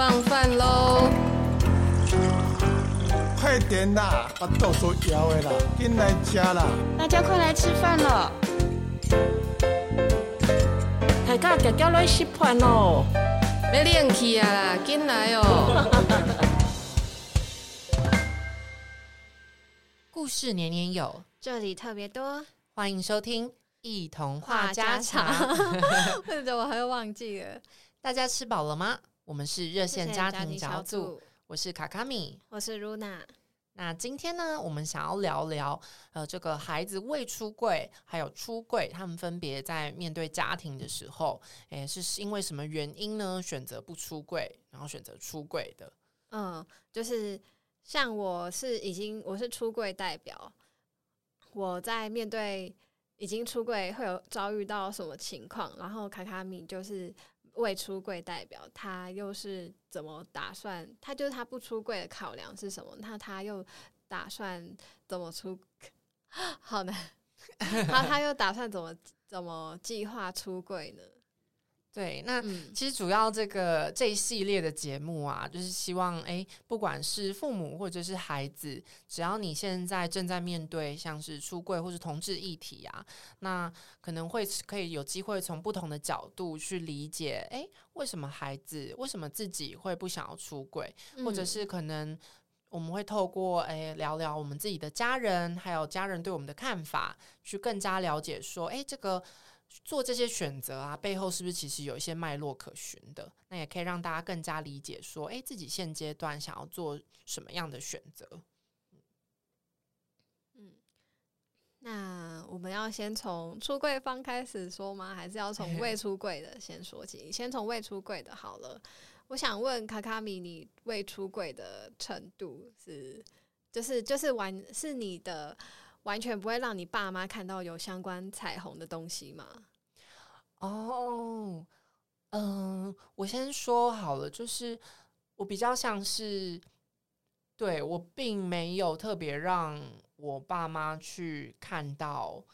放饭喽！快点啦，把豆腐摇的啦，进来吃啦！大家快来吃饭了！大家脚脚来吃饭喽！要练气啊，进来哦！故事年年有，这里特别多，欢迎收听一童话家常。或者 我还会忘记了，大家吃饱了吗？我们是热线家庭小组，我是卡卡米，我是露娜。那今天呢，我们想要聊聊，呃，这个孩子未出柜还有出柜，他们分别在面对家庭的时候，诶，是因为什么原因呢？选择不出柜，然后选择出柜的。嗯，就是像我是已经我是出柜代表，我在面对已经出柜会有遭遇到什么情况，然后卡卡米就是。未出柜代表他又是怎么打算？他就是他不出柜的考量是什么？那他又打算怎么出？好难。他他又打算怎么怎么计划出柜呢？对，那其实主要这个这一系列的节目啊，就是希望诶，不管是父母或者是孩子，只要你现在正在面对像是出柜或是同志议题啊，那可能会可以有机会从不同的角度去理解，诶，为什么孩子为什么自己会不想要出柜，或者是可能我们会透过诶聊聊我们自己的家人，还有家人对我们的看法，去更加了解说，诶，这个。做这些选择啊，背后是不是其实有一些脉络可循的？那也可以让大家更加理解说，诶，自己现阶段想要做什么样的选择？嗯，那我们要先从出柜方开始说吗？还是要从 未出柜的先说起？先从未出柜的好了。我想问卡卡米，你未出柜的程度是，就是就是完是你的。完全不会让你爸妈看到有相关彩虹的东西吗？哦，嗯，我先说好了，就是我比较像是，对，我并没有特别让我爸妈去看到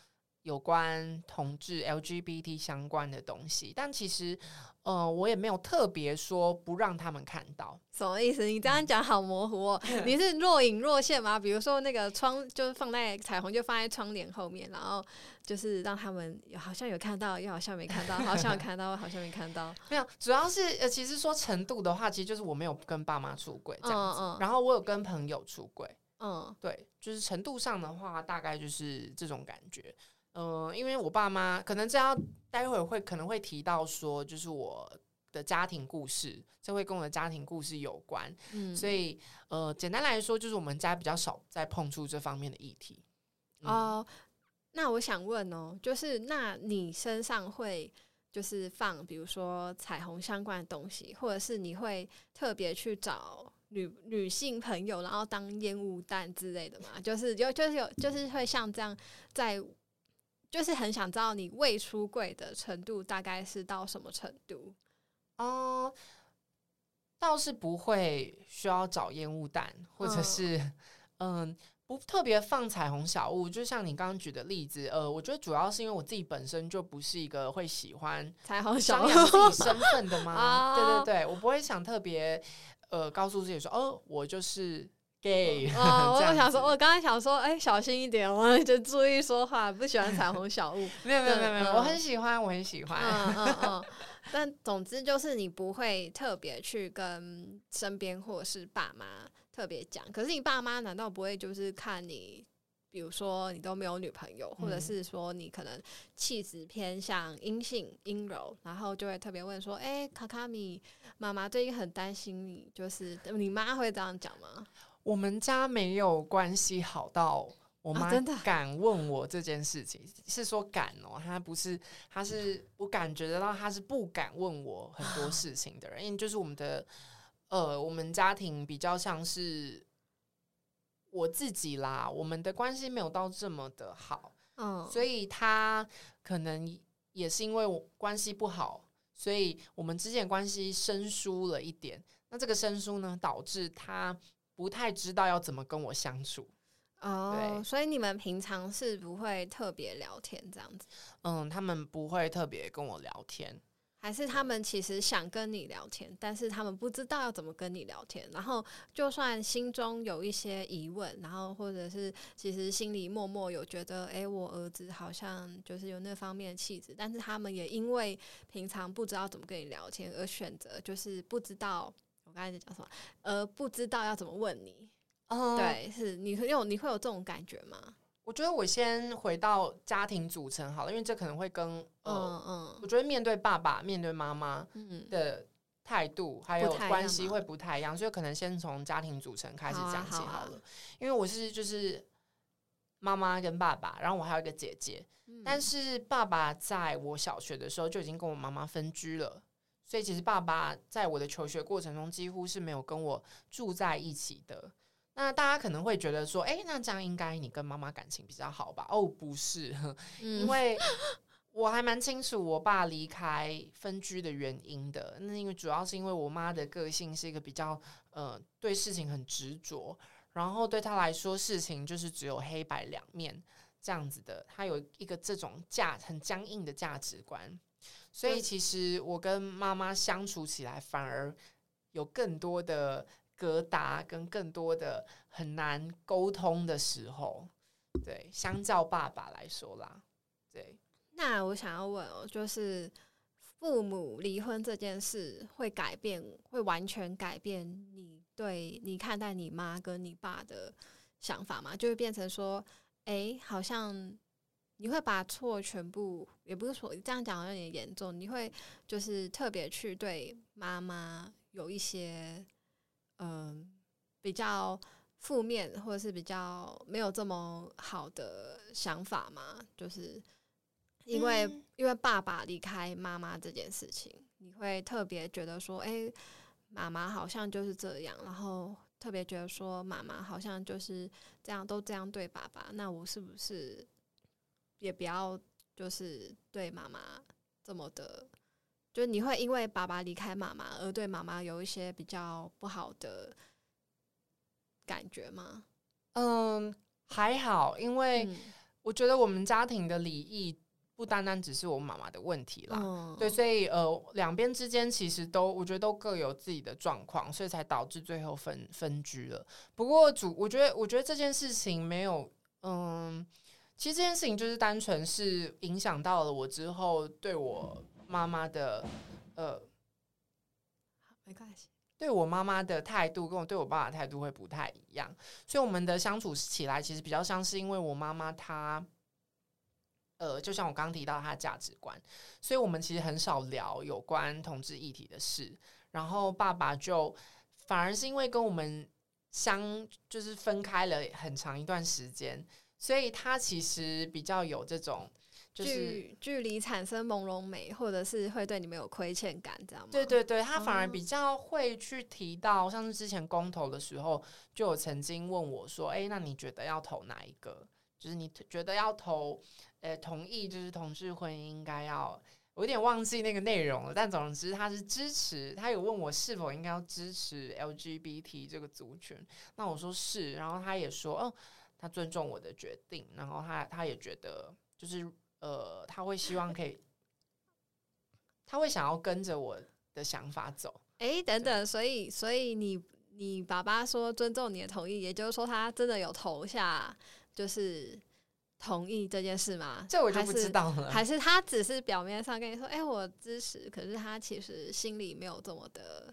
有关同志 LGBT 相关的东西，但其实。呃，我也没有特别说不让他们看到，什么意思？你这样讲好模糊哦。你是若隐若现吗？比如说那个窗，就是放在彩虹，就放在窗帘后面，然后就是让他们好像有看到，又好像没看到，好像有看到，好像没看到。没有，主要是呃，其实说程度的话，其实就是我没有跟爸妈出轨这样子，嗯嗯，然后我有跟朋友出轨，嗯，对，就是程度上的话，大概就是这种感觉。嗯、呃，因为我爸妈可能这样，待会儿会可能会提到说，就是我的家庭故事，这会跟我的家庭故事有关。嗯，所以呃，简单来说，就是我们家比较少在碰触这方面的议题。嗯、哦，那我想问哦，就是那你身上会就是放，比如说彩虹相关的东西，或者是你会特别去找女女性朋友，然后当烟雾弹之类的嘛？就是有，就是有，就是会像这样在。就是很想知道你未出柜的程度大概是到什么程度？哦、uh，倒是不会需要找烟雾弹，或者是嗯、呃，不特别放彩虹小物。就像你刚刚举的例子，呃，我觉得主要是因为我自己本身就不是一个会喜欢彩虹小物自己身 份的嘛。对对对，我不会想特别呃告诉自己说，哦，我就是。Gay 哦，我想说，我刚才想说，哎、欸，小心一点，我 就注意说话，不喜欢彩虹小物。没有没有没有没有，我很喜欢，我很喜欢。嗯嗯嗯。但总之就是你不会特别去跟身边或者是爸妈特别讲。可是你爸妈难道不会就是看你，比如说你都没有女朋友，或者是说你可能气质偏向阴性阴柔，然后就会特别问说，哎、欸，卡卡米妈妈最近很担心你，就是你妈会这样讲吗？我们家没有关系好到我妈敢问我这件事情，哦、是说敢哦，她不是，她是我感觉得到她是不敢问我很多事情的人，因为就是我们的呃，我们家庭比较像是我自己啦，我们的关系没有到这么的好，嗯，所以她可能也是因为我关系不好，所以我们之间关系生疏了一点，那这个生疏呢，导致她。不太知道要怎么跟我相处哦，oh, 所以你们平常是不会特别聊天这样子？嗯，他们不会特别跟我聊天，还是他们其实想跟你聊天，但是他们不知道要怎么跟你聊天。然后就算心中有一些疑问，然后或者是其实心里默默有觉得，哎，我儿子好像就是有那方面的气质，但是他们也因为平常不知道怎么跟你聊天，而选择就是不知道我刚才在讲什么，呃不知道要怎么问你。哦，对，是你会有你会有这种感觉吗？我觉得我先回到家庭组成好了，因为这可能会跟呃，嗯嗯，我觉得面对爸爸、面对妈妈的态度还有关系会不太一样，所以可能先从家庭组成开始讲起好了。好啊好啊，因为我是就是妈妈跟爸爸，然后我还有一个姐姐，嗯，但是爸爸在我小学的时候就已经跟我妈妈分居了，所以其实爸爸在我的求学过程中几乎是没有跟我住在一起的。那大家可能会觉得说，哎，那这样应该你跟妈妈感情比较好吧？哦，不是，因为我还蛮清楚我爸离开分居的原因的。那因为主要是因为我妈的个性是一个比较呃对事情很执着，然后对她来说事情就是只有黑白两面这样子的。她有一个这种价很僵硬的价值观，所以其实我跟妈妈相处起来反而有更多的。疙瘩跟更多的很难沟通的时候，对，相较爸爸来说啦，对。那我想要问哦，就是父母离婚这件事会改变，会完全改变你对你看待你妈跟你爸的想法吗？就会变成说，哎，好像你会把错全部，也不是说这样讲有点严重，你会就是特别去对妈妈有一些。嗯，比较负面或者是比较没有这么好的想法嘛，就是因为、嗯、因为爸爸离开妈妈这件事情，你会特别觉得说，哎、欸，妈妈好像就是这样，然后特别觉得说，妈妈好像就是这样，都这样对爸爸，那我是不是也不要就是对妈妈这么的？就是你会因为爸爸离开妈妈而对妈妈有一些比较不好的感觉吗？嗯，还好，因为我觉得我们家庭的礼仪不单单只是我妈妈的问题啦。嗯、对，所以呃，两边之间其实都我觉得都各有自己的状况，所以才导致最后分分居了。不过主，我觉得我觉得这件事情没有，嗯，其实这件事情就是单纯是影响到了我之后对我。妈妈的呃，没关系。对我妈妈的态度跟我对我爸爸态度会不太一样，所以我们的相处起来其实比较像是因为我妈妈她，呃，就像我刚刚提到她的价值观，所以我们其实很少聊有关同志议题的事。然后爸爸就反而是因为跟我们相就是分开了很长一段时间，所以他其实比较有这种。就是距离产生朦胧美，或者是会对你们有亏欠感，这样吗？对对对，他反而比较会去提到，像是之前公投的时候，就有曾经问我说：“哎，那你觉得要投哪一个？就是你觉得要投，呃，同意就是同志婚姻应该要……我有点忘记那个内容了，但总之他是支持，他有问我是否应该要支持 LGBT 这个族群，那我说是，然后他也说，哦，他尊重我的决定，然后他他也觉得就是。呃，他会希望可以，他会想要跟着我的想法走。哎、欸，等等，所以，所以你你爸爸说尊重你的同意，也就是说他真的有投下就是同意这件事吗？这我就不知道了。还是，还是他只是表面上跟你说，哎、欸，我支持，可是他其实心里没有这么的。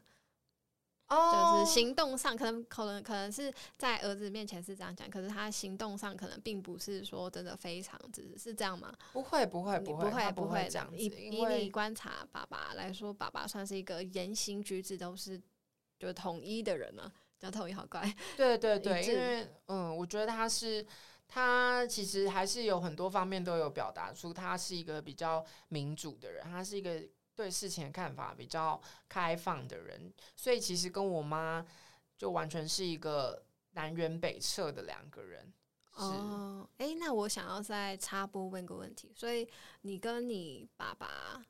就是行动上可能可能可能是在儿子面前是这样讲，可是他行动上可能并不是说真的非常支持，是这样吗？不会不会不会不会不会这样子。以以你观察爸爸来说，爸爸算是一个言行举止都是就统一的人呢，讲统一好乖。对 对对，因为嗯，我觉得他是他其实还是有很多方面都有表达出他是一个比较民主的人，他是一个。对事情的看法比较开放的人，所以其实跟我妈就完全是一个南辕北辙的两个人。哦，哎，那我想要再插播问个问题，所以你跟你爸爸、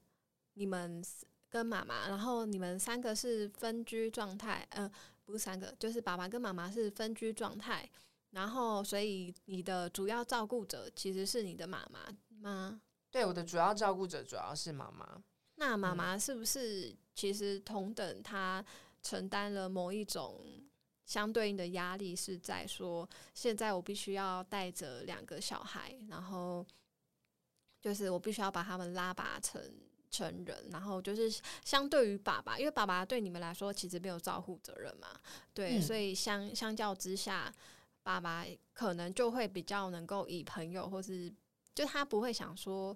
你们跟妈妈，然后你们三个是分居状态，呃，不是三个，就是爸爸跟妈妈是分居状态，然后所以你的主要照顾者其实是你的妈妈吗？对，我的主要照顾者主要是妈妈。那妈妈是不是其实同等她承担了某一种相对应的压力？是在说，现在我必须要带着两个小孩，然后就是我必须要把他们拉拔成成人，然后就是相对于爸爸，因为爸爸对你们来说其实没有照护责任嘛，对，嗯、所以相相较之下，爸爸可能就会比较能够以朋友或是就他不会想说。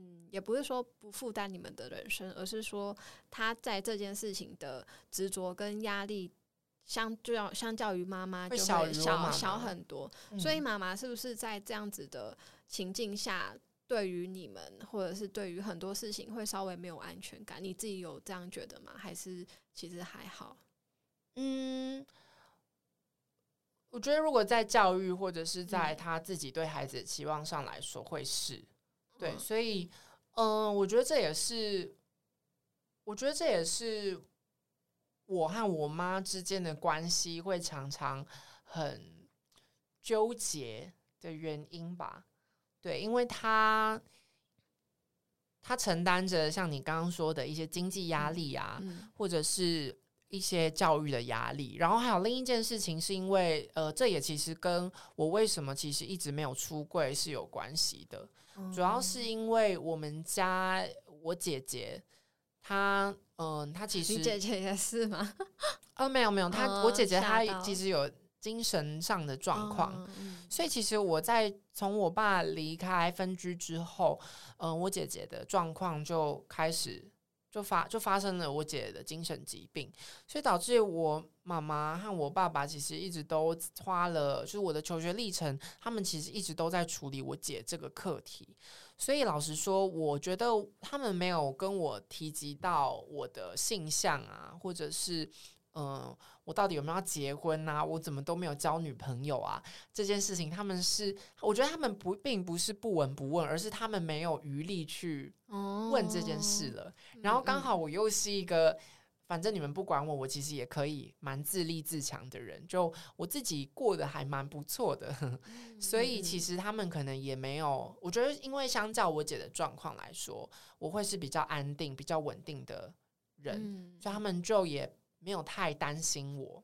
嗯，也不是说不负担你们的人生，而是说他在这件事情的执着跟压力相就要相较于妈妈就会小小，小很多。嗯、所以妈妈是不是在这样子的情境下，对于你们或者是对于很多事情会稍微没有安全感？你自己有这样觉得吗？还是其实还好？嗯，我觉得如果在教育或者是在他自己对孩子的期望上来说，会是。对，所以，嗯、呃，我觉得这也是，我觉得这也是我和我妈之间的关系会常常很纠结的原因吧。对，因为她，她承担着像你刚刚说的一些经济压力啊，嗯、或者是。一些教育的压力，然后还有另一件事情，是因为呃，这也其实跟我为什么其实一直没有出柜是有关系的。嗯、主要是因为我们家我姐姐她，嗯、呃，她其实你姐姐也是吗？呃，没有没有，她、哦、我姐姐她其实有精神上的状况，所以其实我在从我爸离开分居之后，嗯、呃，我姐姐的状况就开始。就发就发生了我姐的精神疾病，所以导致我妈妈和我爸爸其实一直都花了，就是我的求学历程，他们其实一直都在处理我姐这个课题。所以老实说，我觉得他们没有跟我提及到我的性向啊，或者是。嗯，我到底有没有要结婚啊？我怎么都没有交女朋友啊？这件事情，他们是，我觉得他们不并不是不闻不问，而是他们没有余力去问这件事了。哦、然后刚好我又是一个，嗯、反正你们不管我，我其实也可以蛮自立自强的人，就我自己过得还蛮不错的。嗯、所以其实他们可能也没有，我觉得因为相较我姐的状况来说，我会是比较安定、比较稳定的人，嗯、所以他们就也。没有太担心我，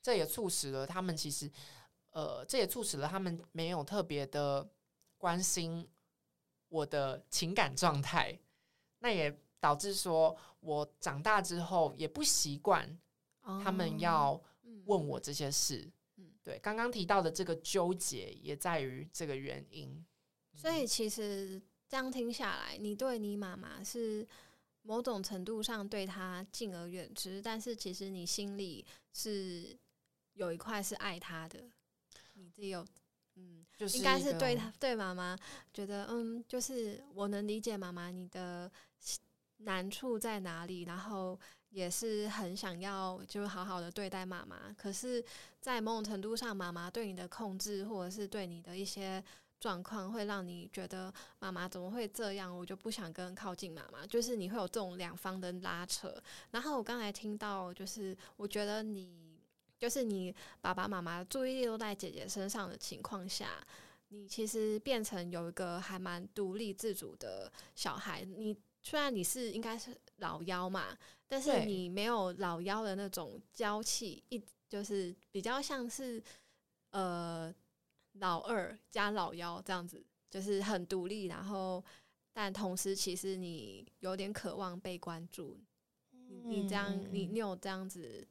这也促使了他们其实，呃，这也促使了他们没有特别的关心我的情感状态。那也导致说我长大之后也不习惯他们要问我这些事。嗯对，刚刚提到的这个纠结也在于这个原因。所以其实这样听下来，你对你妈妈是。某种程度上对他敬而远之，但是其实你心里是有一块是爱他的，你自己有，嗯，就是应该是对他对妈妈觉得，嗯，就是我能理解妈妈你的难处在哪里，然后也是很想要就好好的对待妈妈，可是，在某种程度上，妈妈对你的控制或者是对你的一些。状况会让你觉得妈妈怎么会这样？我就不想跟靠近妈妈，就是你会有这种两方的拉扯。然后我刚才听到，就是我觉得你就是你爸爸妈妈注意力都在姐姐身上的情况下，你其实变成有一个还蛮独立自主的小孩。你虽然你是应该是老幺嘛，但是你没有老幺的那种娇气，一就是比较像是呃。老二加老幺这样子，就是很独立，然后但同时其实你有点渴望被关注。你、你这样，你你有这样子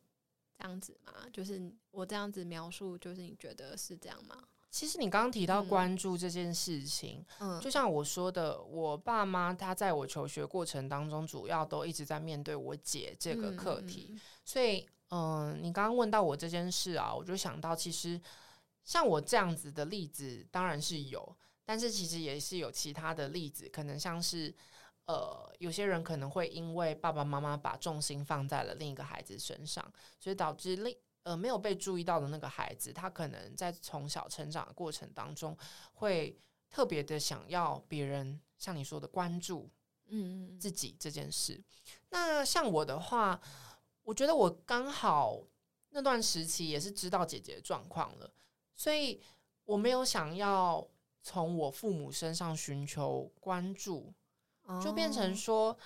这样子吗？就是我这样子描述，就是你觉得是这样吗？其实你刚刚提到关注这件事情，嗯，就像我说的，我爸妈他在我求学过程当中，主要都一直在面对我姐这个课题，嗯、所以，嗯，你刚刚问到我这件事啊，我就想到其实。像我这样子的例子当然是有，但是其实也是有其他的例子，可能像是呃，有些人可能会因为爸爸妈妈把重心放在了另一个孩子身上，所以导致另呃没有被注意到的那个孩子，他可能在从小成长的过程当中，会特别的想要别人像你说的关注，嗯自己这件事。嗯、那像我的话，我觉得我刚好那段时期也是知道姐姐的状况了。所以我没有想要从我父母身上寻求关注，就变成说，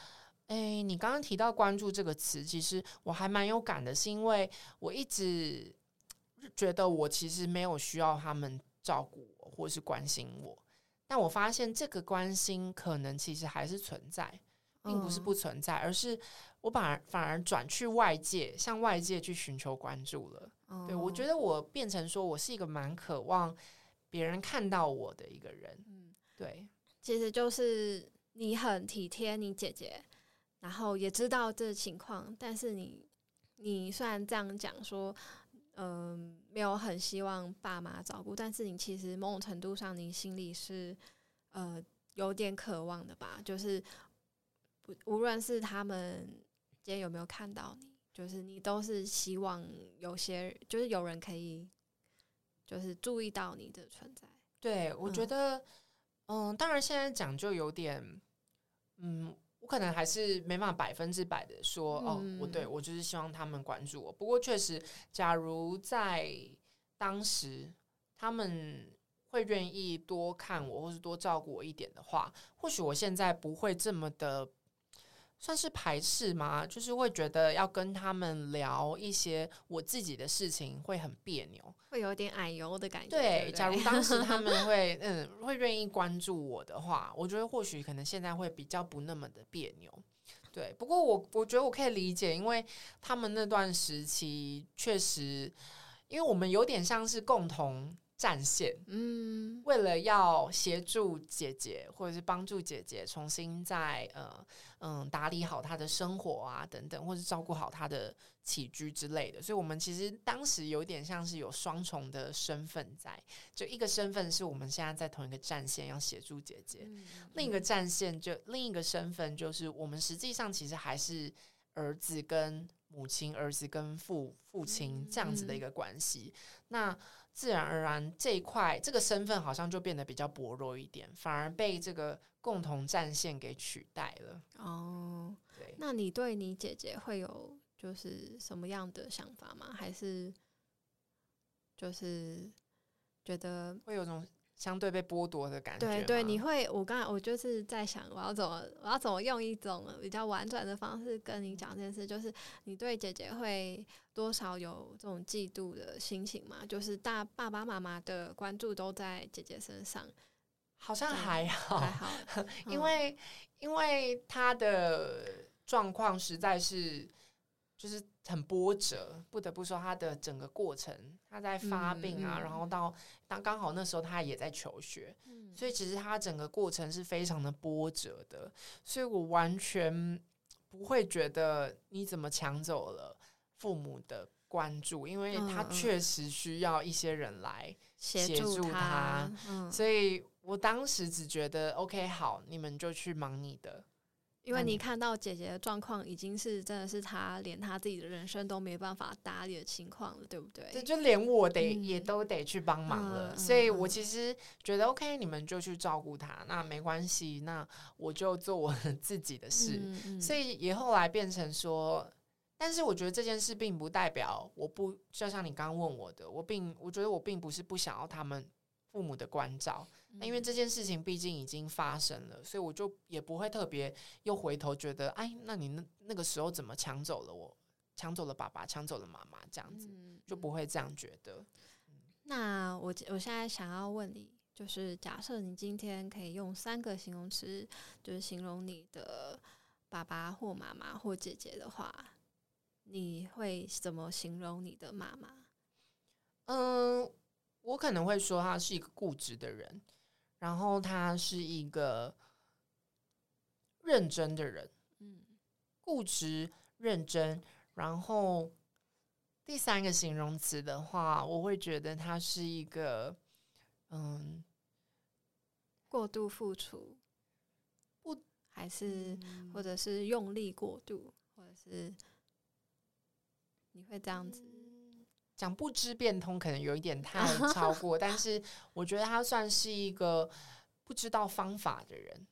哎、欸，你刚刚提到关注这个词，其实我还蛮有感的，是因为我一直觉得我其实没有需要他们照顾我或是关心我，但我发现这个关心可能其实还是存在，并不是不存在，而是我反而反而转去外界，向外界去寻求关注了。对，我觉得我变成说我是一个蛮渴望别人看到我的一个人。嗯对，其实就是你很体贴你姐姐，然后也知道这情况，但是你你虽然这样讲说，嗯、呃，没有很希望爸妈照顾，但是你其实某种程度上，你心里是呃有点渴望的吧？就是不无论是他们今天有没有看到你，就是你都是希望有些就是有人可以就是注意到你的存在。对，我觉得。嗯嗯，当然，现在讲就有点，嗯，我可能还是没办法百分之百的说，嗯、哦，我对我就是希望他们关注我。不过，确实，假如在当时他们会愿意多看我，或是多照顾我一点的话，或许我现在不会这么的。算是排斥吗？就是会觉得要跟他们聊一些我自己的事情会很别扭，会有点矮油的感觉。对，对对，假如当时他们 会嗯会愿意关注我的话，我觉得或许可能现在会比较不那么的别扭。对，不过我我觉得我可以理解，因为他们那段时期确实，因为我们有点像是共同。战线，嗯，为了要协助姐姐，或者是帮助姐姐重新在呃嗯打理好她的生活啊等等，或是照顾好她的起居之类的，所以我们其实当时有点像是有双重的身份在，就一个身份是我们现在在同一个战线要协助姐姐，嗯，另一个战线就另一个身份就是我们实际上其实还是儿子跟母亲，儿子跟父父亲这样子的一个关系，嗯，那。自然而然，这一块这个身份好像就变得比较薄弱一点，反而被这个共同战线给取代了。哦，对，那你对你姐姐会有就是什么样的想法吗？还是就是觉得会有种？相对被剥夺的感觉。对对，你会，我刚才我就是在想，我要怎么，我要怎么用一种比较婉转的方式跟你讲这件事，就是你对姐姐会多少有这种嫉妒的心情吗？就是大爸爸妈妈的关注都在姐姐身上，好像还好，还好，因为因为她的状况实在是。就是很波折，不得不说他的整个过程，他在发病啊，嗯。嗯、然后到当刚好那时候他也在求学，嗯、所以其实他整个过程是非常的波折的，所以我完全不会觉得你怎么抢走了父母的关注，因为他确实需要一些人来协助他，所以我当时只觉得 OK，好，你们就去忙你的。因为你看到姐姐的状况，已经是真的是她连她自己的人生都没办法打理的情况了，对不对？对，就连我得、嗯、也都得去帮忙了，嗯、所以我其实觉得 OK，你们就去照顾她，那没关系，那我就做我自己的事。所以也后来变成说，但是我觉得这件事并不代表我不，就像你刚刚问我的，我并我觉得我并不是不想要他们父母的关照。因为这件事情毕竟已经发生了，所以我就也不会特别又回头觉得，哎，那你那那个时候怎么抢走了我，抢走了爸爸，抢走了妈妈，这样子就不会这样觉得。那我我现在想要问你，就是假设你今天可以用三个形容词，就是形容你的爸爸或妈妈或姐姐的话，你会怎么形容你的妈妈？嗯，我可能会说她是一个固执的人。然后他是一个认真的人，嗯，固执、认真。然后第三个形容词的话，我会觉得他是一个，嗯，过度付出，不还是或者是用力过度，或者是你会这样子。讲不知变通可能有一点太 超过，但是我觉得他算是一个不知道方法的人。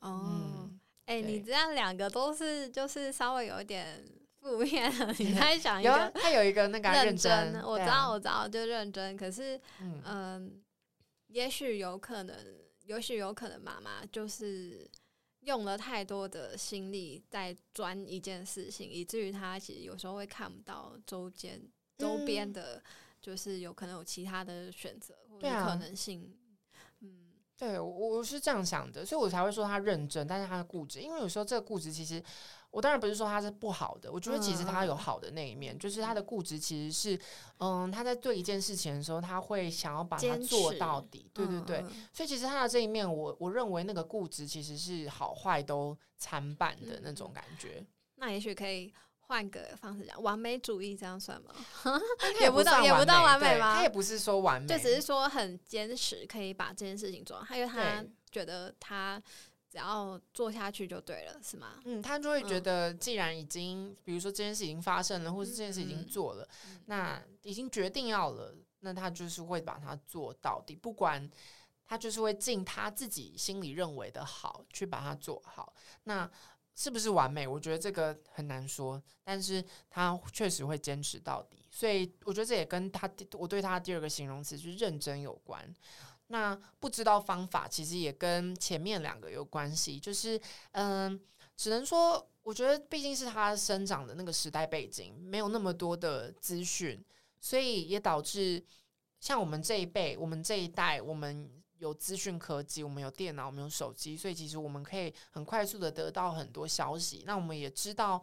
哦，哎，你这样两个都是就是稍微有一点负面。你在想一个，他有一个那个认真，我知道，我知道，就认真。可是，嗯，也许有可能，也许有可能，妈妈就是用了太多的心力在钻一件事情，以至于他其实有时候会看不到周间周边的，就是有可能有其他的选择或者可能性。嗯，对我我是这样想的，所以我才会说他认真，但是他的固执，因为有时候这个固执其实。我当然不是说他是不好的，我觉得其实他有好的那一面，嗯、就是他的固执其实是，嗯，他在对一件事情的时候，他会想要把它做到底，对对对，嗯、所以其实他的这一面，我我认为那个固执其实是好坏都参半的那种感觉。嗯、那也许可以换个方式讲，完美主义这样算吗？也不到也不到完美吗？他也不是说完美，就只是说很坚持，可以把这件事情做好，因为他觉得他。只要做下去就对了，是吗？嗯，他就会觉得，既然已经，嗯、比如说这件事已经发生了，或是这件事已经做了，嗯、那已经决定要了，那他就是会把它做到底，不管他就是会尽他自己心里认为的好去把它做好。那是不是完美？我觉得这个很难说，但是他确实会坚持到底。所以我觉得这也跟他我对他的第二个形容词就是认真有关。那不知道方法，其实也跟前面两个有关系。就是，嗯，只能说，我觉得毕竟是他生长的那个时代背景，没有那么多的资讯，所以也导致像我们这一辈，我们这一代，我们有资讯科技，我们有电脑，我们有手机，所以其实我们可以很快速的得到很多消息。那我们也知道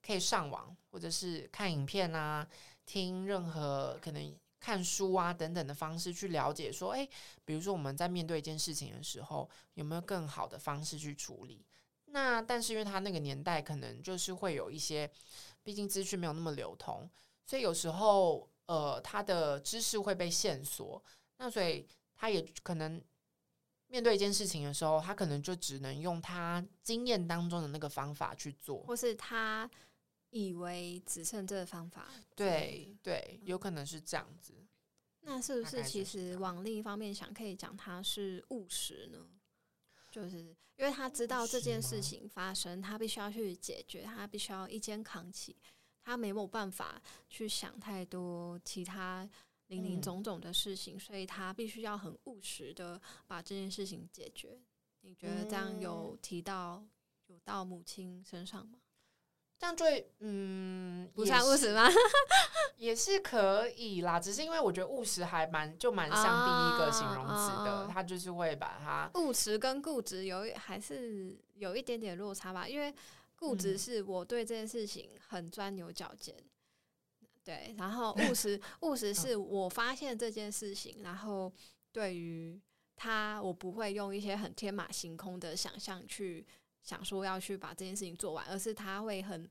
可以上网，或者是看影片啊，听任何可能。看书啊等等的方式去了解，说，诶，比如说我们在面对一件事情的时候，有没有更好的方式去处理？那但是因为他那个年代可能就是会有一些，毕竟资讯没有那么流通，所以有时候呃他的知识会被限缩，那所以他也可能面对一件事情的时候，他可能就只能用他经验当中的那个方法去做，或是他。以为只剩这个方法，对对，有可能是这样子。那是不是其实往另一方面想，可以讲他是务实呢？就是因为他知道这件事情发生，他必须要去解决，他必须要一肩扛起，他没有办法去想太多其他林林总总的事情，所以他必须要很务实的把这件事情解决。你觉得这样有提到有到母亲身上吗？这样最嗯，不算务实吗？也是可以啦，只是因为我觉得务实还蛮就蛮像第一个形容词的，他、啊、就是会把它务实跟固执有还是有一点点落差吧。因为固执是我对这件事情很钻牛角尖，嗯、对，然后务实务实是我发现这件事情，然后对于他，我不会用一些很天马行空的想象去。想说要去把这件事情做完，而是他会很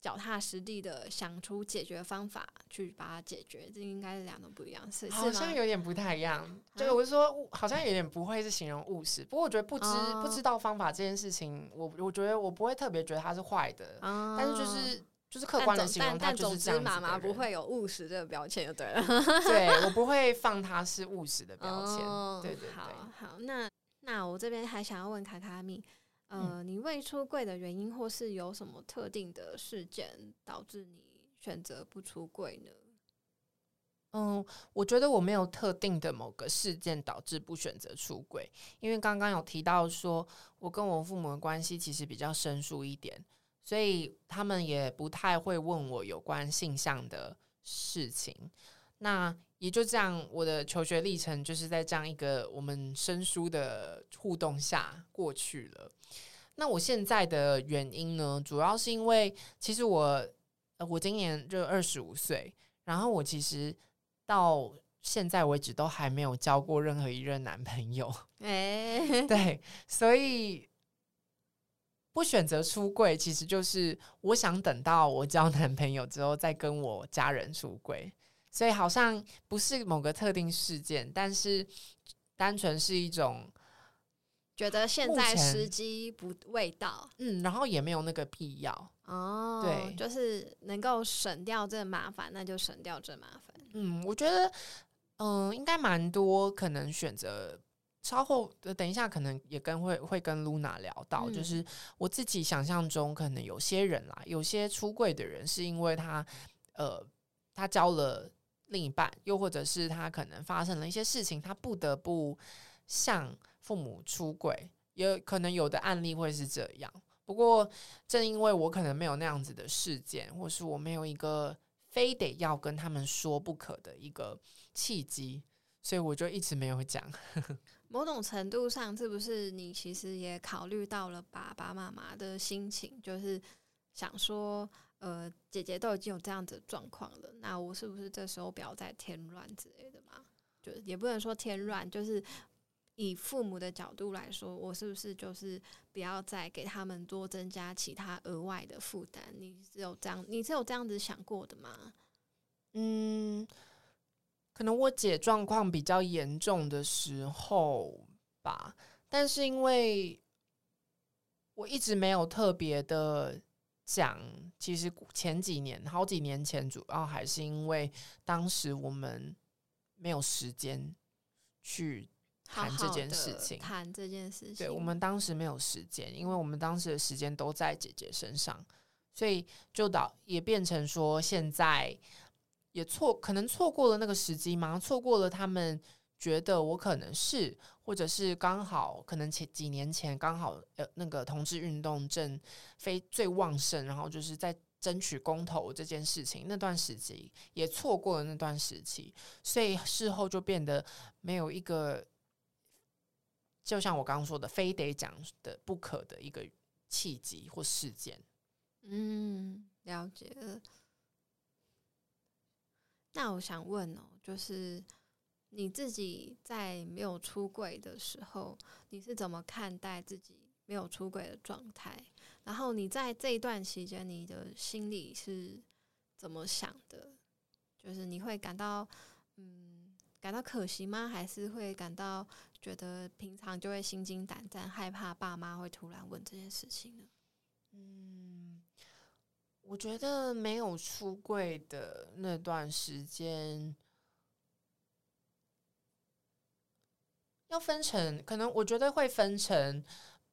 脚踏实地的想出解决方法去把它解决，这应该是两种不一样事。好像有点不太一样。就是我是说，好像有点不会是形容务实。不过我觉得不知、哦、不知道方法这件事情，我我觉得我不会特别觉得它是坏的。哦、但是就是就是客观的形容，他就是这样子。妈妈不会有务实这个标签就对了。对，我不会放他是务实的标签。哦、对对对。好，好，那那我这边还想要问卡卡米。呃，你未出柜的原因，或是有什么特定的事件导致你选择不出柜呢？嗯，我觉得我没有特定的某个事件导致不选择出柜，因为刚刚有提到说我跟我父母的关系其实比较生疏一点，所以他们也不太会问我有关性向的事情。那也就这样，我的求学历程就是在这样一个我们生疏的互动下过去了。那我现在的原因呢，主要是因为其实我，呃我今年就二十五岁，然后我其实到现在为止都还没有交过任何一任男朋友，哎，对，所以不选择出柜，其实就是我想等到我交男朋友之后再跟我家人出柜，所以好像不是某个特定事件，但是单纯是一种。觉得现在时机不未到，嗯，然后也没有那个必要哦，对，就是能够省掉这麻烦，那就省掉这麻烦。嗯，我觉得，嗯，应该蛮多可能选择。稍后等一下，可能也跟会会跟噜那聊到，嗯、就是我自己想象中，可能有些人啦，有些出柜的人是因为他，呃，他交了另一半，又或者是他可能发生了一些事情，他不得不向。父母出柜，也可能有的案例会是这样。不过，正因为我可能没有那样子的事件，或是我没有一个非得要跟他们说不可的一个契机，所以我就一直没有讲。某种程度上，是不是你其实也考虑到了爸爸妈妈的心情？就是想说，呃，姐姐都已经有这样子状况了，那我是不是这时候不要再添乱之类的嘛？就也不能说添乱，就是。以父母的角度来说，我是不是就是不要再给他们多增加其他额外的负担？你是有这样，你是有这样子想过的吗？嗯，可能我姐状况比较严重的时候吧，但是因为我一直没有特别的讲，其实前几年、好几年前，主要还是因为当时我们没有时间去。谈这件事情，谈这件事情。对，我们当时没有时间，因为我们当时的时间都在姐姐身上，所以就导也变成说，现在也错，可能错过了那个时机吗？错过了他们觉得我可能是，或者是刚好可能前几年前刚好呃那个同志运动正非最旺盛，然后就是在争取公投这件事情那段时期也错过了那段时期，所以事后就变得没有一个。就像我刚刚说的，非得讲的不可的一个契机或事件。嗯，了解了。那我想问哦，就是你自己在没有出柜的时候，你是怎么看待自己没有出柜的状态？然后你在这一段期间，你的心里是怎么想的？就是你会感到嗯，感到可惜吗？还是会感到？觉得平常就会心惊胆战，害怕爸妈会突然问这件事情呢？嗯，我觉得没有出柜的那段时间，要分成，可能我觉得会分成，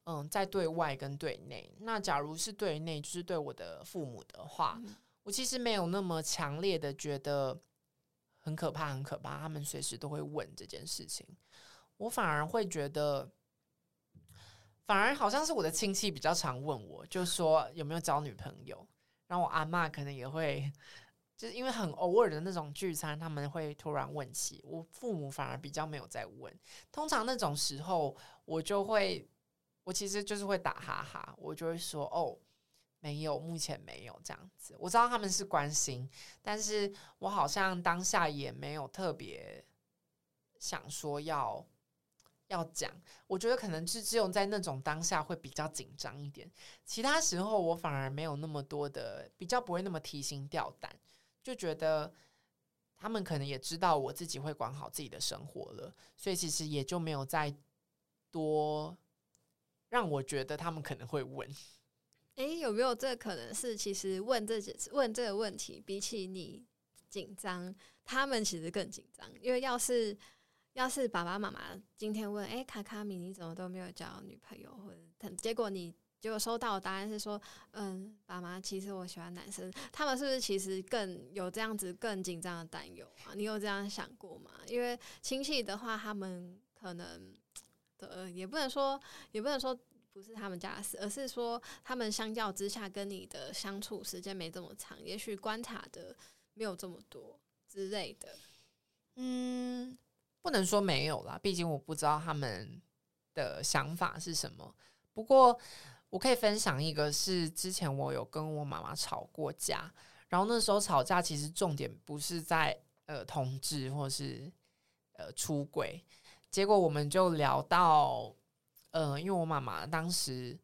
嗯，在对外跟对内。那假如是对内，就是对我的父母的话，嗯，我其实没有那么强烈的觉得很可怕，很可怕。他们随时都会问这件事情。我反而会觉得，反而好像是我的亲戚比较常问我，就说有没有交女朋友。然后我阿嬷可能也会，就是因为很偶尔的那种聚餐，他们会突然问起。我父母反而比较没有在问。通常那种时候，我就会，我其实就是会打哈哈，我就会说哦，没有，目前没有这样子。我知道他们是关心，但是我好像当下也没有特别想说要。要讲，我觉得可能是只有在那种当下会比较紧张一点，其他时候我反而没有那么多的，比较不会那么提心吊胆，就觉得他们可能也知道我自己会管好自己的生活了，所以其实也就没有再多让我觉得他们可能会问。诶，有没有这可能是，其实问这些问这个问题，比起你紧张，他们其实更紧张，因为要是。要是爸爸妈妈今天问，哎、卡卡米，你怎么都没有交女朋友？或者，结果你结果收到的答案是说，嗯，爸妈，其实我喜欢男生。他们是不是其实更有这样子更紧张的担忧啊？你有这样想过吗？因为亲戚的话，他们可能的也不能说，也不能说不是他们家的事，而是说他们相较之下跟你的相处时间没这么长，也许观察的没有这么多之类的。嗯。不能说没有啦，毕竟我不知道他们的想法是什么。不过我可以分享一个，是之前我有跟我妈妈吵过架，然后那时候吵架其实重点不是在呃同志或是呃出轨，结果我们就聊到呃，因为我妈妈当时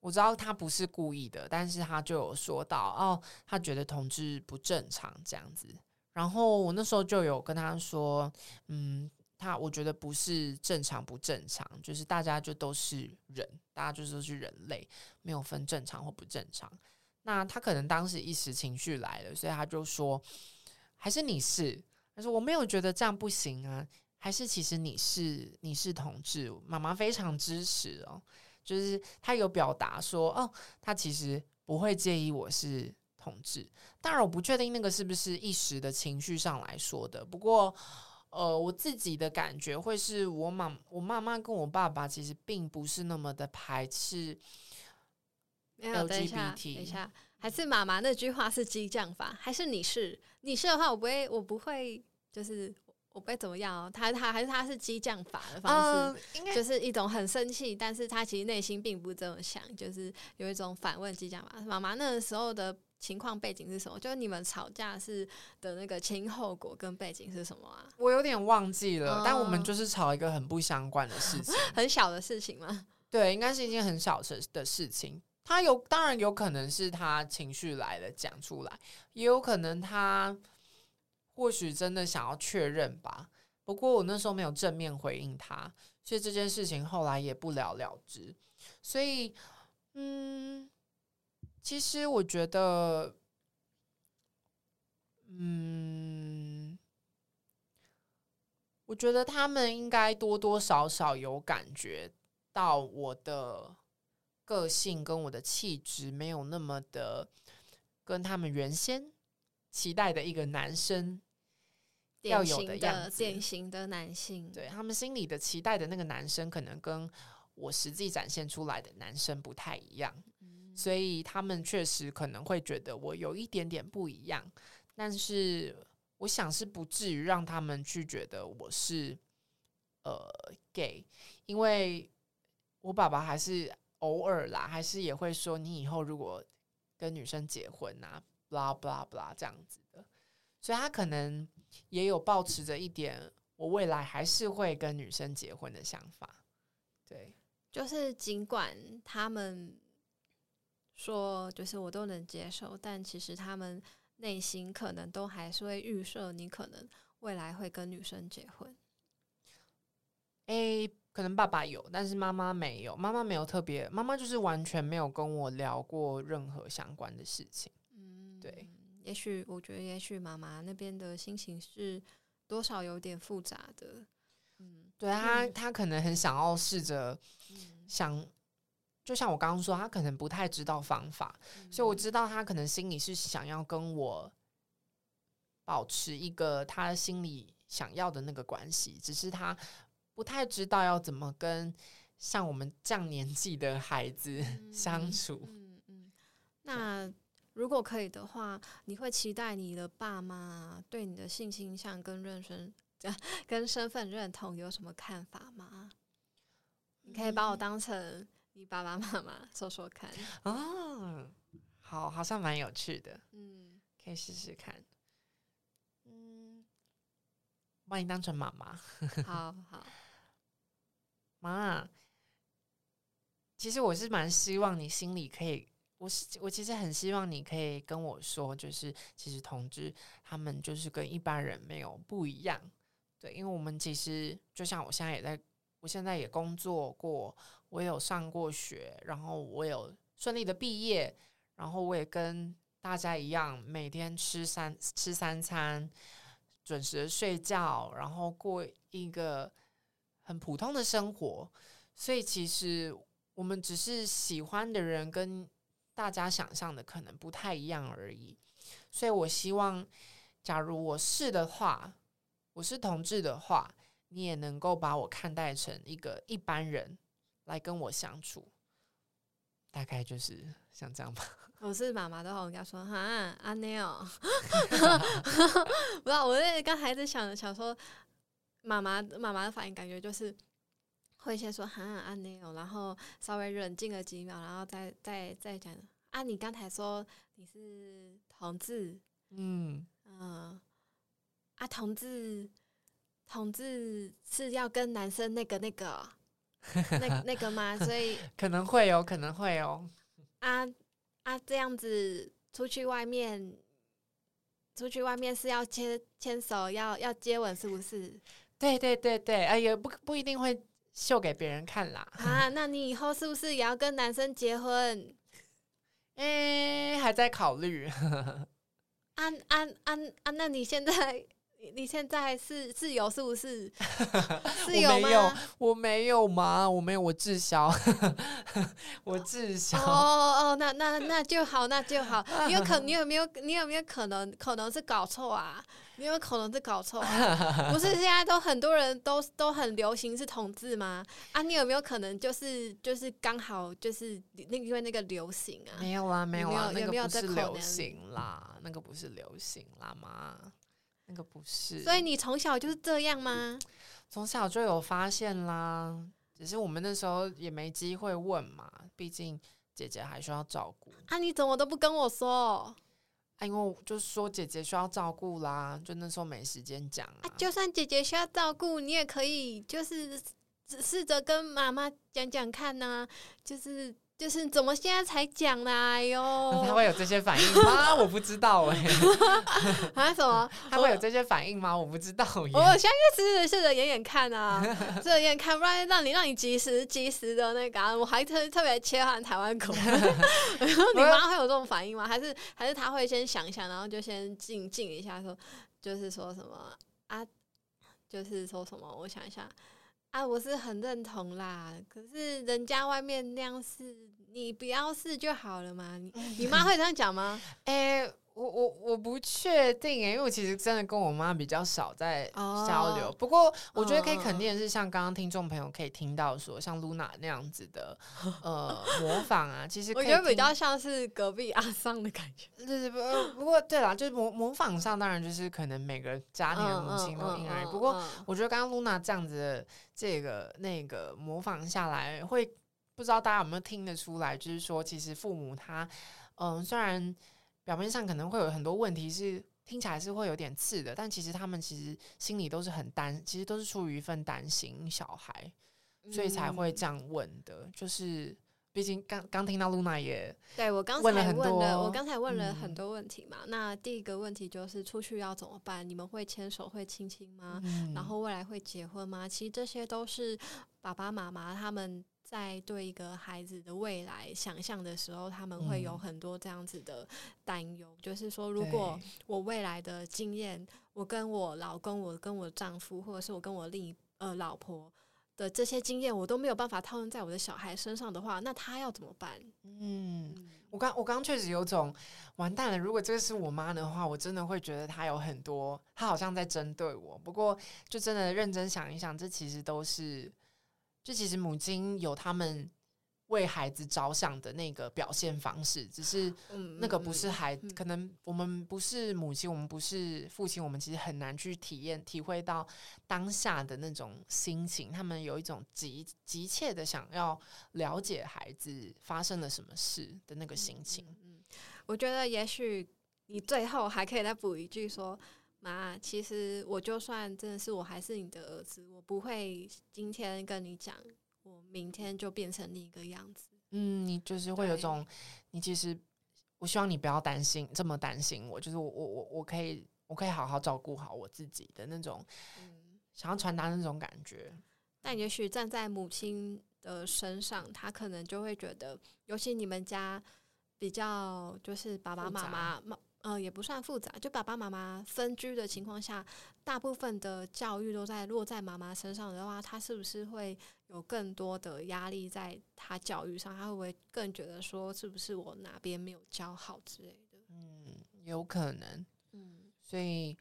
我知道她不是故意的，但是她就有说到哦，她觉得同志不正常这样子，然后我那时候就有跟她说，嗯。他我觉得不是正常不正常，就是大家就都是人，大家就都是人类，没有分正常或不正常。那他可能当时一时情绪来了，所以他就说，还是你是，他说我没有觉得这样不行啊，还是其实你是你是同志，妈妈非常支持哦，就是他有表达说，哦，他其实不会介意我是同志。当然我不确定那个是不是一时的情绪上来说的，不过。呃，我自己的感觉会是我妈我妈妈跟我爸爸其实并不是那么的排斥 LGBT。等一下，等一下，还是妈妈那句话是激将法，还是你是你是的话，我不会，我不会，就是。我不会怎么样哦，他他还是他是激将法的方式，呃、就是一种很生气，但是他其实内心并不这么想，就是有一种反问激将法。妈妈那个时候的情况背景是什么？就是你们吵架是的那个前因后果跟背景是什么啊？我有点忘记了，嗯、但我们就是吵一个很不相关的事情，很小的事情吗？对，应该是一件很小的的事情。他有，当然有可能是他情绪来了讲出来，也有可能他。或许真的想要确认吧，不过我那时候没有正面回应他，所以这件事情后来也不了了之。所以，嗯，其实我觉得，嗯，我觉得他们应该多多少少有感觉到我的个性跟我的气质没有那么的跟他们原先期待的一个男生。要有的样子，典型的男性，对他们心里的期待的那个男生，可能跟我实际展现出来的男生不太一样，嗯、所以他们确实可能会觉得我有一点点不一样，但是我想是不至于让他们去觉得我是呃 gay，因为我爸爸还是偶尔啦，还是也会说你以后如果跟女生结婚啊，blah blah blah 这样子的，所以他可能。也有抱持着一点，我未来还是会跟女生结婚的想法。对，就是尽管他们说，就是我都能接受，但其实他们内心可能都还是会预设你可能未来会跟女生结婚。诶，可能爸爸有，但是妈妈没有。妈妈没有特别，妈妈就是完全没有跟我聊过任何相关的事情。嗯，对。也许我觉得，也许妈妈那边的心情是多少有点复杂的。嗯，对啊，他，他可能很想要试着想，就像我刚刚说，他可能不太知道方法，嗯，所以我知道他可能心里是想要跟我保持一个他心里想要的那个关系，只是他不太知道要怎么跟像我们这样年纪的孩子相处。嗯嗯，嗯，那。如果可以的话，你会期待你的爸妈对你的性倾向跟认身、跟身份认同有什么看法吗？你可以把我当成你爸爸妈妈说说看。啊，好，好像蛮有趣的。嗯，可以试试看。嗯，把你当成妈妈。好好，妈，其实我是蛮希望你心里可以。我是我其实很希望你可以跟我说，就是其实同志他们就是跟一般人没有不一样，对，因为我们其实就像我现在也在，我现在也工作过，我有上过学，然后我有顺利的毕业，然后我也跟大家一样，每天吃三吃三餐，准时睡觉，然后过一个很普通的生活，所以其实我们只是喜欢的人跟。大家想象的可能不太一样而已，所以我希望，假如我是的话，我是同志的话，你也能够把我看待成一个一般人来跟我相处，大概就是像这样吧。我是妈妈的话，我跟他说哈，阿内哦，不知道，我那刚才在想想说，妈妈妈妈的反应感觉就是。会先说哈阿内哦，然后稍微冷静了几秒，然后再再再讲啊，你刚才说你是同志，嗯。嗯、呃，啊同志同志是要跟男生那个那个那 那个吗？所以 可能会有可能会有啊啊这样子出去外面出去外面是要牵牵手要要接吻是不是？对对对对，哎也不不一定会。秀给别人看啦！啊，那你以后是不是也要跟男生结婚？哎、欸，还在考虑。啊啊啊啊！那你现在你现在是自由是不是？是有吗？我没有，我没有吗？我没有，我滞销，我滞销。哦哦哦，那那那就好，那就好。你有可，你有没有，你有没有可能，可能是搞错啊？你有可能是搞错、啊，不是 现在都很多人都都很流行是同志吗？啊，你有没有可能就是就是刚好就是那因为那个流行啊？没有啊，没有啊，有没有那个不是流行啦，那个不是流行啦吗？那个不是。所以你从小就是这样吗？从小就有发现啦，只是我们那时候也没机会问嘛，毕竟姐姐还需要照顾。啊，你怎么都不跟我说？哎，因为我就是说姐姐需要照顾啦，就那时候没时间讲啊，啊。就算姐姐需要照顾，你也可以就是试着跟妈妈讲讲看呐，啊，就是。就是怎么现在才讲啦？哎呦，他会有这些反应吗？我不知道哎、欸。啊什么？他会有这些反应吗？我不知道。我现在试试着演演看啊，试着演演看，不然让你让你及时及时的那个、啊，我还特特别切换台湾口。你妈会有这种反应吗？还是还是他会先想一想，然后就先静静一下说，说就是说什么啊？就是说什么？我想一下。啊，我是很认同啦，可是人家外面那样试，你不要试就好了嘛。你你妈会这样讲吗？诶、我我我不确定诶，因为我其实真的跟我妈比较少在交流。Oh, 不过我觉得可以肯定的是，像刚刚听众朋友可以听到说，像露娜那样子的 呃模仿啊，其实我觉得比较像是隔壁阿桑的感觉。对对不不过对啦，就是模模仿上，当然就是可能每个家庭的母亲都因人。不过我觉得刚刚露娜这样子的这个那个模仿下来，会不知道大家有没有听得出来，就是说其实父母他嗯、呃、虽然。表面上可能会有很多问题，是听起来是会有点刺的，但其实他们其实心里都是很担，其实都是出于一份担心小孩，所以才会这样问的。嗯、就是毕竟刚刚听到露娜也对我刚才问了很多，我刚才问了很多问题嘛。嗯、那第一个问题就是出去要怎么办？你们会牵手会亲亲吗？嗯、然后未来会结婚吗？其实这些都是爸爸妈妈他们。在对一个孩子的未来想象的时候，他们会有很多这样子的担忧，嗯、就是说，如果我未来的经验，我跟我老公，我跟我丈夫，或者是我跟我另一呃老婆的这些经验，我都没有办法套用在我的小孩身上的话，那他要怎么办？嗯，我刚我刚确实有种完蛋了。如果这个是我妈的话，我真的会觉得她有很多，她好像在针对我。不过，就真的认真想一想，这其实都是。就其实母亲有他们为孩子着想的那个表现方式，只是那个不是孩，可能我们不是母亲，我们不是父亲，我们其实很难去体验、体会到当下的那种心情。他们有一种急急切的想要了解孩子发生了什么事的那个心情。嗯，我觉得也许你最后还可以再补一句说。妈，其实我就算真的是我还是你的儿子，我不会今天跟你讲，我明天就变成另一个样子。嗯，你就是会有种，你其实我希望你不要担心，这么担心我，就是我我我我可以我可以好好照顾好我自己的那种，嗯，想要传达那种感觉。但也许站在母亲的身上，她可能就会觉得，尤其你们家比较就是爸爸妈妈呃，也不算复杂，就爸爸妈妈分居的情况下，大部分的教育都在落在妈妈身上的话，他是不是会有更多的压力在他教育上？他会不会更觉得说，是不是我哪边没有教好之类的？嗯，有可能。嗯，所以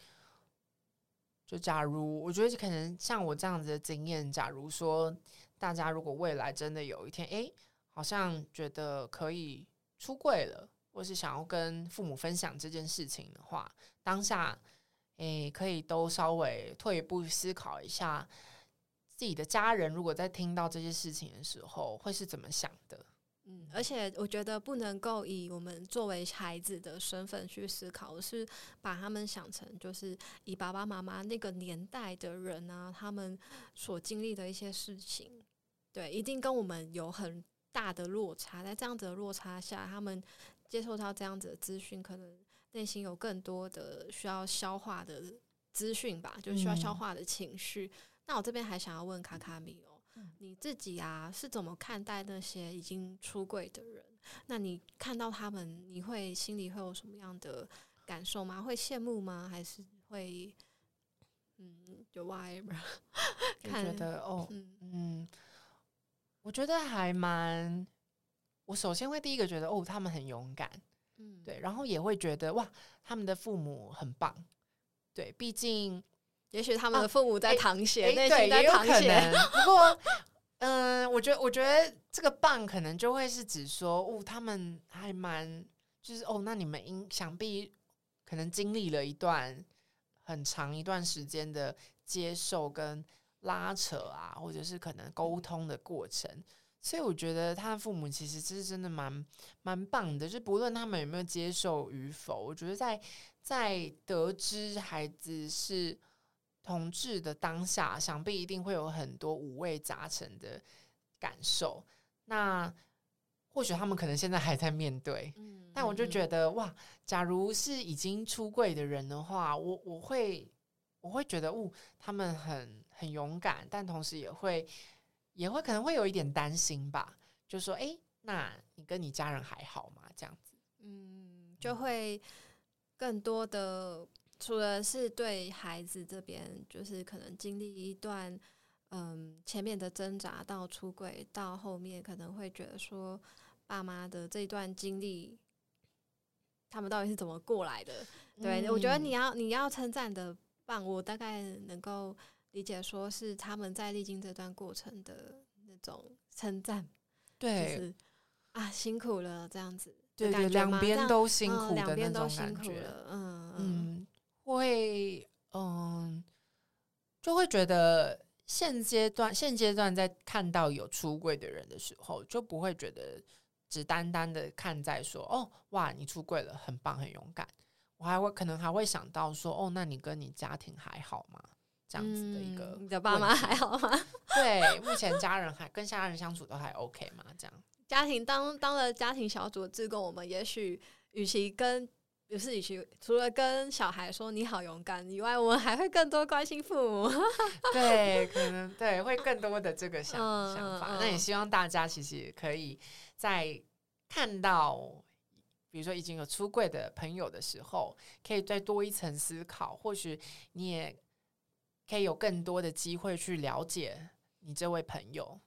就假如我觉得可能像我这样子的经验，假如说大家如果未来真的有一天，诶，好像觉得可以出柜了。或是想要跟父母分享这件事情的话，当下诶、可以都稍微退一步思考一下，自己的家人如果在听到这些事情的时候会是怎么想的。嗯，而且我觉得不能够以我们作为孩子的身份去思考，而是把他们想成就是以爸爸妈妈那个年代的人啊，他们所经历的一些事情，对，一定跟我们有很大的落差。在这样子的落差下，他们。接受到这样子的资讯，可能内心有更多的需要消化的资讯吧，就需要消化的情绪。嗯、那我这边还想要问卡卡米哦，嗯、你自己啊是怎么看待那些已经出柜的人？那你看到他们，你会心里会有什么样的感受吗？会羡慕吗？还是会嗯，就 whatever？看觉得哦，嗯嗯，我觉得还蛮。我首先会第一个觉得哦，他们很勇敢，嗯，对，然后也会觉得哇，他们的父母很棒，对，毕竟也许他们的父母在淌血，啊、内心在淌血。也有可能。不过，嗯、呃，我觉得，我觉得这个棒可能就会是指说，哦，他们还蛮，就是哦，那你们应想必可能经历了一段很长一段时间的接受跟拉扯啊，或者是可能沟通的过程。所以我觉得他的父母其实这是真的蛮蛮棒的，就不论他们有没有接受与否，我觉得在在得知孩子是同志的当下，想必一定会有很多五味杂陈的感受。那或许他们可能现在还在面对，嗯，但我就觉得哇，假如是已经出柜的人的话，我我会我会觉得，哦，他们很很勇敢，但同时也会。也会可能会有一点担心吧，就说：“哎，那你跟你家人还好吗？”这样子，嗯，就会更多的，除了是对孩子这边，就是可能经历一段，嗯，前面的挣扎到出轨，到后面可能会觉得说，爸妈的这段经历，他们到底是怎么过来的？对，嗯，我觉得你要你要称赞的棒，我大概能够。理解说是他们在历经这段过程的那种称赞，对，就是啊辛苦了这样子，对对，两边都辛苦的那种感觉，嗯嗯，会嗯就会觉得现阶段现阶段在看到有出柜的人的时候，就不会觉得只单单的看在说哦哇你出柜了很棒很勇敢，我还会可能还会想到说哦那你跟你家庭还好吗？这样子的一个、嗯，你的爸妈还好吗？对，目前家人还跟家人相处都还 OK 嘛？这样家庭当当了家庭小组的志工，我们也许与其跟不是与其除了跟小孩说你好勇敢以外，我们还会更多关心父母。对，可能对会更多的这个想、嗯、想法。那也希望大家其实可以在看到，比如说已经有出柜的朋友的时候，可以再多一层思考。或许你也。可以有更多的机会去了解你这位朋友。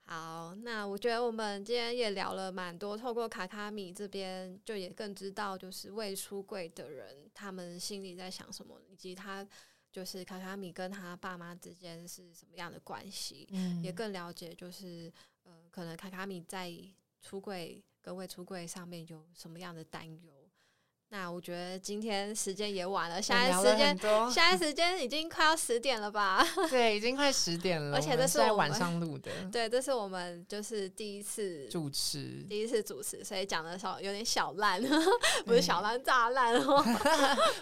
好，那我觉得我们今天也聊了蛮多，透过卡卡米这边，就也更知道就是未出柜的人他们心里在想什么，以及他就是卡卡米跟他爸妈之间是什么样的关系。嗯，也更了解就是呃，可能卡卡米在出柜跟未出柜上面有什么样的担忧。那我觉得今天时间也晚了，现在时间现在 时间已经快要十点了吧？对，已经快十点了，而且这是在晚上录的。对，这是我们就是第一次主持，第一次主持，所以讲的少有点小烂，不是小烂炸烂哦。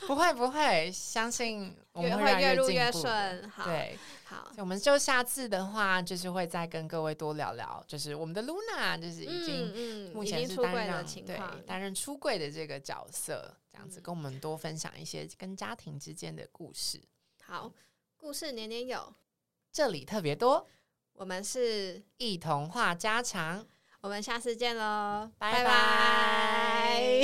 不会不会，相信我们会越，越录越顺。好，对。好，我们就下次的话，就是会再跟各位多聊聊，就是我们的 Luna，就是已经目前是担任对担任出柜的这个角色，这样子跟我们多分享一些跟家庭之间的故事。好，故事年年有，这里特别多，我们是一同话家常，我们下次见喽，拜拜。